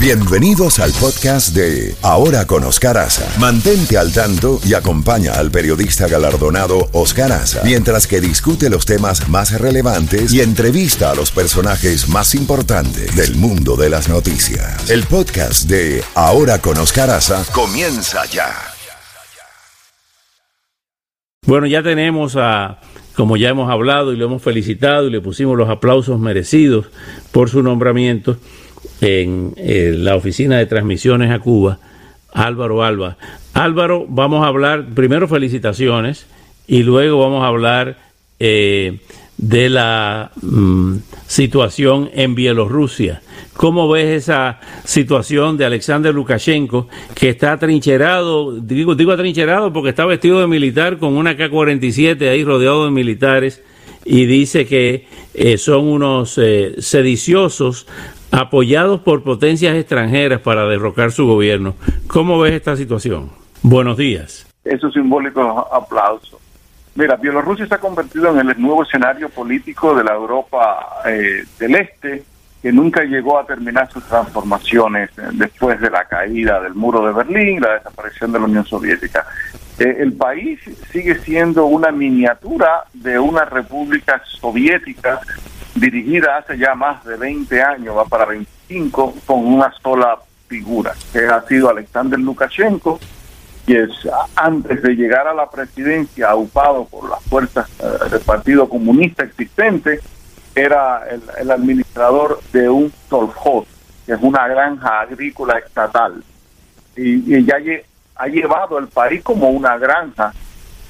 Bienvenidos al podcast de Ahora con Oscar Aza. Mantente al tanto y acompaña al periodista galardonado Oscar Aza mientras que discute los temas más relevantes y entrevista a los personajes más importantes del mundo de las noticias. El podcast de Ahora con Oscar Aza comienza ya. Bueno, ya tenemos a, como ya hemos hablado y lo hemos felicitado y le pusimos los aplausos merecidos por su nombramiento en eh, la oficina de transmisiones a Cuba, Álvaro Alba. Álvaro, vamos a hablar, primero felicitaciones y luego vamos a hablar eh, de la mm, situación en Bielorrusia. ¿Cómo ves esa situación de Alexander Lukashenko que está atrincherado, digo, atrincherado porque está vestido de militar con una K-47 ahí rodeado de militares y dice que eh, son unos sediciosos apoyados por potencias extranjeras para derrocar su gobierno. ¿Cómo ves esta situación? Buenos días. Eso simbólico aplauso. Mira, Bielorrusia se ha convertido en el nuevo escenario político de la Europa eh, del Este, que nunca llegó a terminar sus transformaciones eh, después de la caída del muro de Berlín, la desaparición de la Unión Soviética. Eh, el país sigue siendo una miniatura de una república soviética dirigida hace ya más de 20 años, va para 25, con una sola figura, que ha sido Alexander Lukashenko, que es, antes de llegar a la presidencia, aupado por las fuerzas eh, del Partido Comunista existente, era el, administrador de un Solhoz, que es una granja agrícola estatal, y, ya ha llevado el país como una granja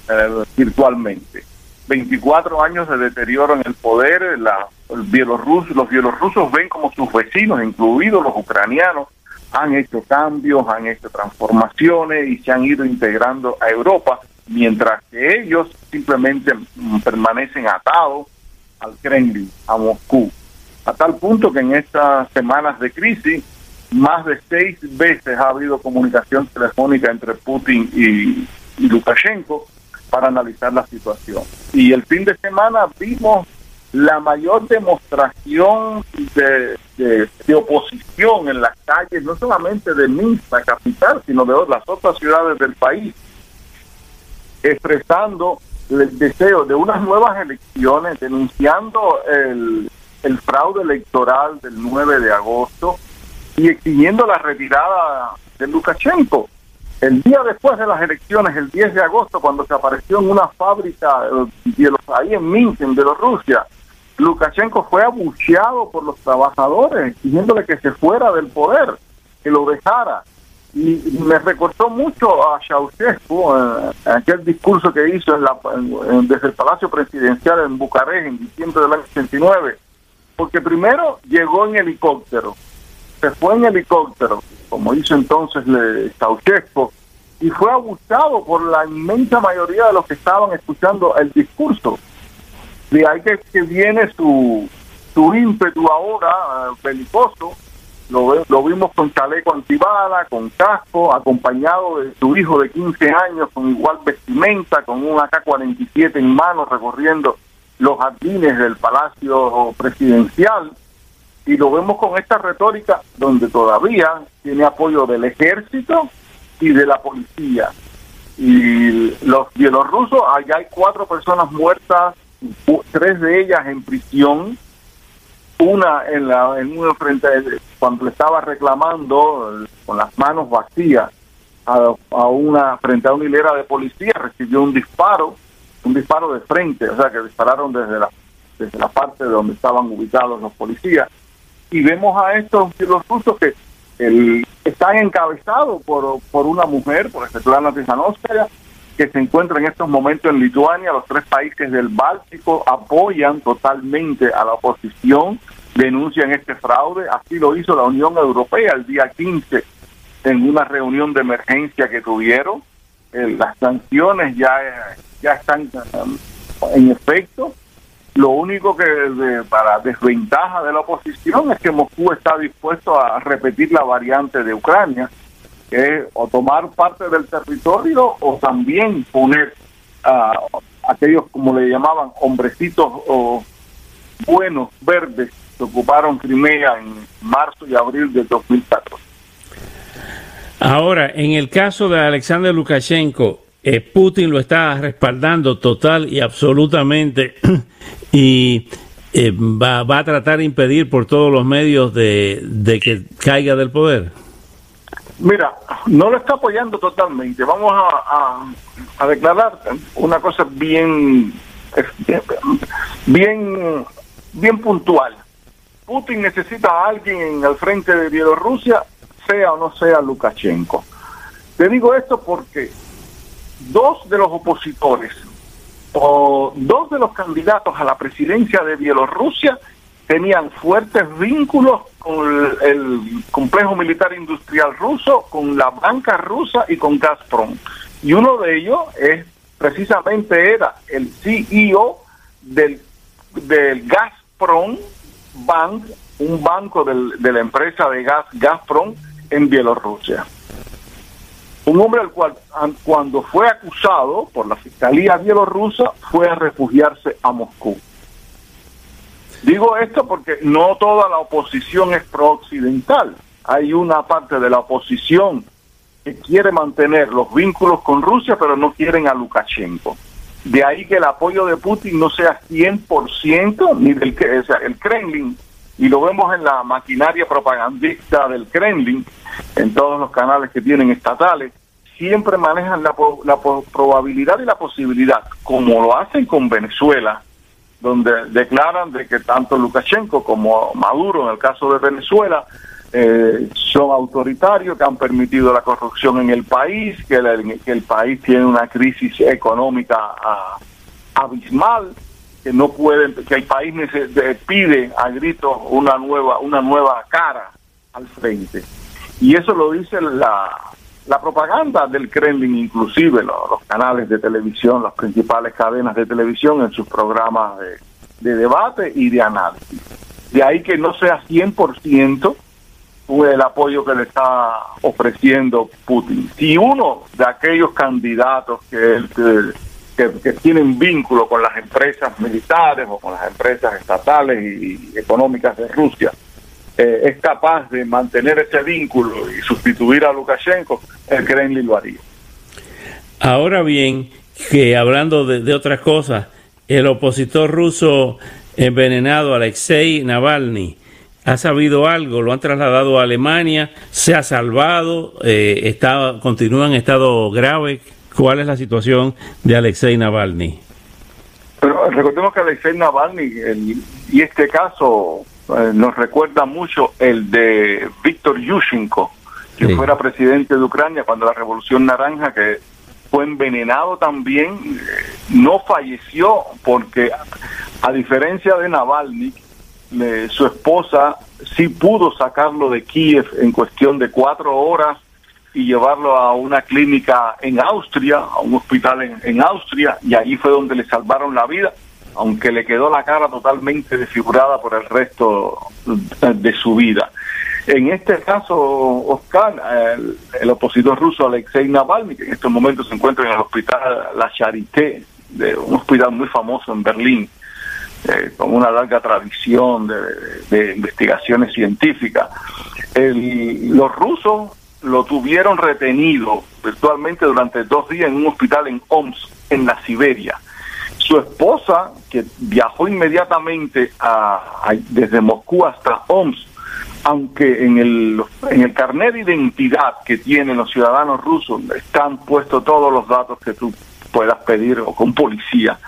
eh, virtualmente. 24 años de deterioro en el poder, la los bielorrusos ven como sus vecinos, incluidos los ucranianos, han hecho cambios, han hecho transformaciones y se han ido integrando a Europa, mientras que ellos simplemente permanecen atados al Kremlin, a Moscú. A tal punto que en estas semanas de crisis, más de seis veces ha habido comunicación telefónica entre Putin y, y Lukashenko para analizar la situación. Y el fin de semana vimos la mayor demostración de, de, oposición en las calles, no solamente de Minsk, la capital, sino de las otras ciudades del país, expresando el deseo de unas nuevas elecciones, denunciando el, el fraude electoral del 9 de agosto y exigiendo la retirada de Lukashenko. El día después de las elecciones, el 10 de agosto, cuando se apareció en una fábrica eh, ahí en Minsk, en Bielorrusia, Lukashenko fue abucheado por los trabajadores, exigiéndole que se fuera del poder, que lo dejara. Y me recortó mucho a Ceausescu, eh, aquel discurso que hizo en la, desde el Palacio Presidencial en Bucarest en diciembre del año 89, porque primero llegó en helicóptero, se fue en helicóptero, como hizo entonces Ceausescu, y fue abusado por la inmensa mayoría de los que estaban escuchando el discurso de ahí que, viene su, su ímpetu ahora uh, belicoso. Lo, lo vimos con chaleco antibala, con casco, acompañado de su hijo de 15 años con igual vestimenta, con un AK-47 en mano recorriendo los jardines del Palacio Presidencial. Y lo vemos con esta retórica donde todavía tiene apoyo del ejército y de la policía. Y los bielorrusos, allá hay cuatro personas muertas tres de ellas en prisión, una en la en una frente cuando le estaba reclamando con las manos vacías a, una frente a una hilera de policía recibió un disparo, un disparo de frente, o sea que dispararon desde la desde la parte de donde estaban ubicados los policías y vemos a estos los rusos que están encabezados por, por una mujer, por Svetlana Tizanovskaya, que se encuentra en estos momentos en Lituania. Los tres países del Báltico apoyan totalmente a la oposición, denuncian este fraude. Así lo hizo la Unión Europea el día 15 en una reunión de emergencia que tuvieron. Eh, las sanciones ya, ya están um, en efecto. Lo único que para desventaja de la oposición es que Moscú está dispuesto a repetir la variante de Ucrania que o tomar parte del territorio o también poner a aquellos, como le llamaban, hombrecitos o buenos, verdes, que ocuparon Crimea en marzo y abril de 2014. Ahora, en el caso de Alexander Lukashenko, eh, Putin lo está respaldando total y absolutamente y eh, va, va, a tratar de impedir por todos los medios de, de, que caiga del poder. Mira, no lo está apoyando totalmente. Vamos a, a, a declarar una cosa bien, bien, bien puntual. Putin necesita a alguien al frente de Bielorrusia, sea o no sea Lukashenko. Te digo esto porque dos de los opositores o dos de los candidatos a la presidencia de Bielorrusia tenían fuertes vínculos con el, complejo militar industrial ruso, con la banca rusa y con Gazprom. Y uno de ellos es precisamente era el CEO del, del Gazprom Bank, un banco de la empresa de gas Gazprom en Bielorrusia. Un hombre al cual cuando fue acusado por la Fiscalía bielorrusa fue a refugiarse a Moscú. Digo esto porque no toda la oposición es pro-occidental. Hay una parte de la oposición que quiere mantener los vínculos con Rusia, pero no quieren a Lukashenko. De ahí que el apoyo de Putin no sea 100% ni del o sea, el Kremlin, y lo vemos en la maquinaria propagandista del Kremlin, en todos los canales que tienen estatales, siempre manejan la, la probabilidad y la posibilidad, como lo hacen con Venezuela, donde declaran de que tanto Lukashenko como Maduro, en el caso de Venezuela, eh, son autoritarios, que han permitido la corrupción en el país, que el, que el país tiene una crisis económica a, abismal, no pueden, que el país pide a gritos una nueva, una nueva cara al frente. Y eso lo dice la, la propaganda del Kremlin, inclusive los, canales de televisión, las principales cadenas de televisión en sus programas de, debate y de análisis. De ahí que no sea 100% el apoyo que le está ofreciendo Putin. Si uno de aquellos candidatos que, que, tienen vínculo con las empresas militares o con las empresas estatales y económicas de Rusia, eh, es capaz de mantener ese vínculo y sustituir a Lukashenko, el Kremlin lo haría. Ahora bien, que hablando de, otras cosas, el opositor ruso envenenado Alexei Navalny ha sabido algo, lo han trasladado a Alemania, se ha salvado, eh, está, continúa en estado grave. ¿Cuál es la situación de Alexei Navalny? Pero recordemos que Alexei Navalny y este caso eh, nos recuerda mucho el de Víctor Yushchenko, que fuera presidente de Ucrania cuando la Revolución Naranja, que fue envenenado también, eh, no falleció porque, a diferencia de Navalny, su esposa sí pudo sacarlo de Kiev en cuestión de cuatro horas y llevarlo a una clínica en Austria, a un hospital en, en Austria, y ahí fue donde le salvaron la vida aunque le quedó la cara totalmente desfigurada por el resto de su vida. En este caso, Oscar, el, opositor ruso Alexei Navalny, que en estos momentos se encuentra en el hospital La Charité, de un hospital muy famoso en Berlín, eh, con una larga tradición de, investigaciones científicas, los rusos lo tuvieron retenido virtualmente durante dos días en un hospital en Omsk, en la Siberia su esposa, que viajó inmediatamente a, desde Moscú hasta Omsk, aunque en el, en el carnet de identidad que tienen los ciudadanos rusos están puestos todos los datos que tú puedas pedir o con policía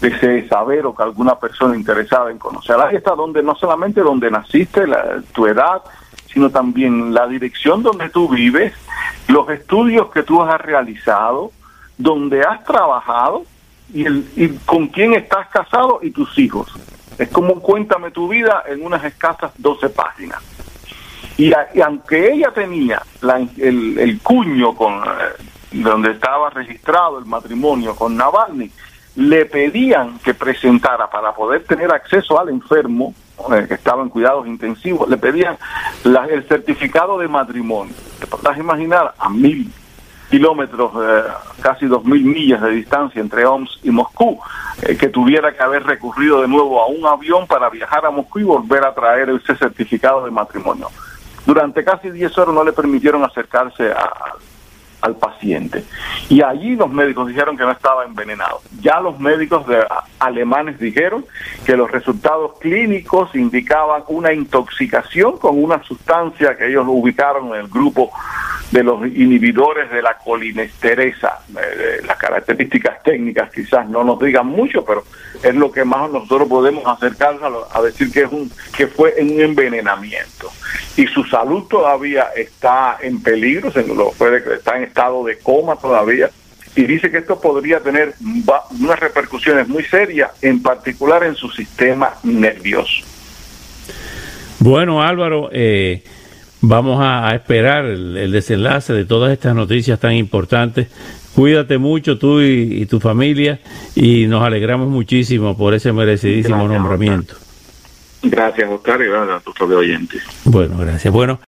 desee saber o que alguna persona interesada en conocer. Ahí está donde no solamente donde naciste, la, tu edad, sino también la dirección donde tú vives, los estudios que tú has realizado, donde has trabajado y, el, y con quién estás casado y tus hijos. Es como cuéntame tu vida en unas escasas 12 páginas. Y, aunque ella tenía el, el, cuño con eh, donde estaba registrado el matrimonio con Navalny, le pedían que presentara para poder tener acceso al enfermo eh, que estaba en cuidados intensivos, le pedían el certificado de matrimonio. Te podrás imaginar a mil kilómetros, eh, casi dos mil millas de distancia entre Omsk y Moscú, eh, que tuviera que haber recurrido de nuevo a un avión para viajar a Moscú y volver a traer ese certificado de matrimonio. durante casi 10 horas no le permitieron acercarse a, al paciente. Y allí los médicos dijeron que no estaba envenenado. Ya los médicos de, alemanes dijeron que los resultados clínicos indicaban una intoxicación con una sustancia que ellos lo ubicaron en el grupo de los inhibidores de la colinesterasa. Eh, las características técnicas quizás no nos digan mucho, pero es lo que más nosotros podemos acercarnos a, a decir que es un que fue un envenenamiento y su salud todavía está en peligro, se lo puede, está en estado de coma todavía y dice que esto podría tener unas repercusiones muy serias, en particular en su sistema nervioso. Bueno, Álvaro, eh, vamos a, esperar el, desenlace de todas estas noticias tan importantes. Cuídate mucho tú y, tu familia y nos alegramos muchísimo por ese merecidísimo nombramiento. Gracias, Oscar, y gracias a tus oyentes. Bueno, gracias. Bueno.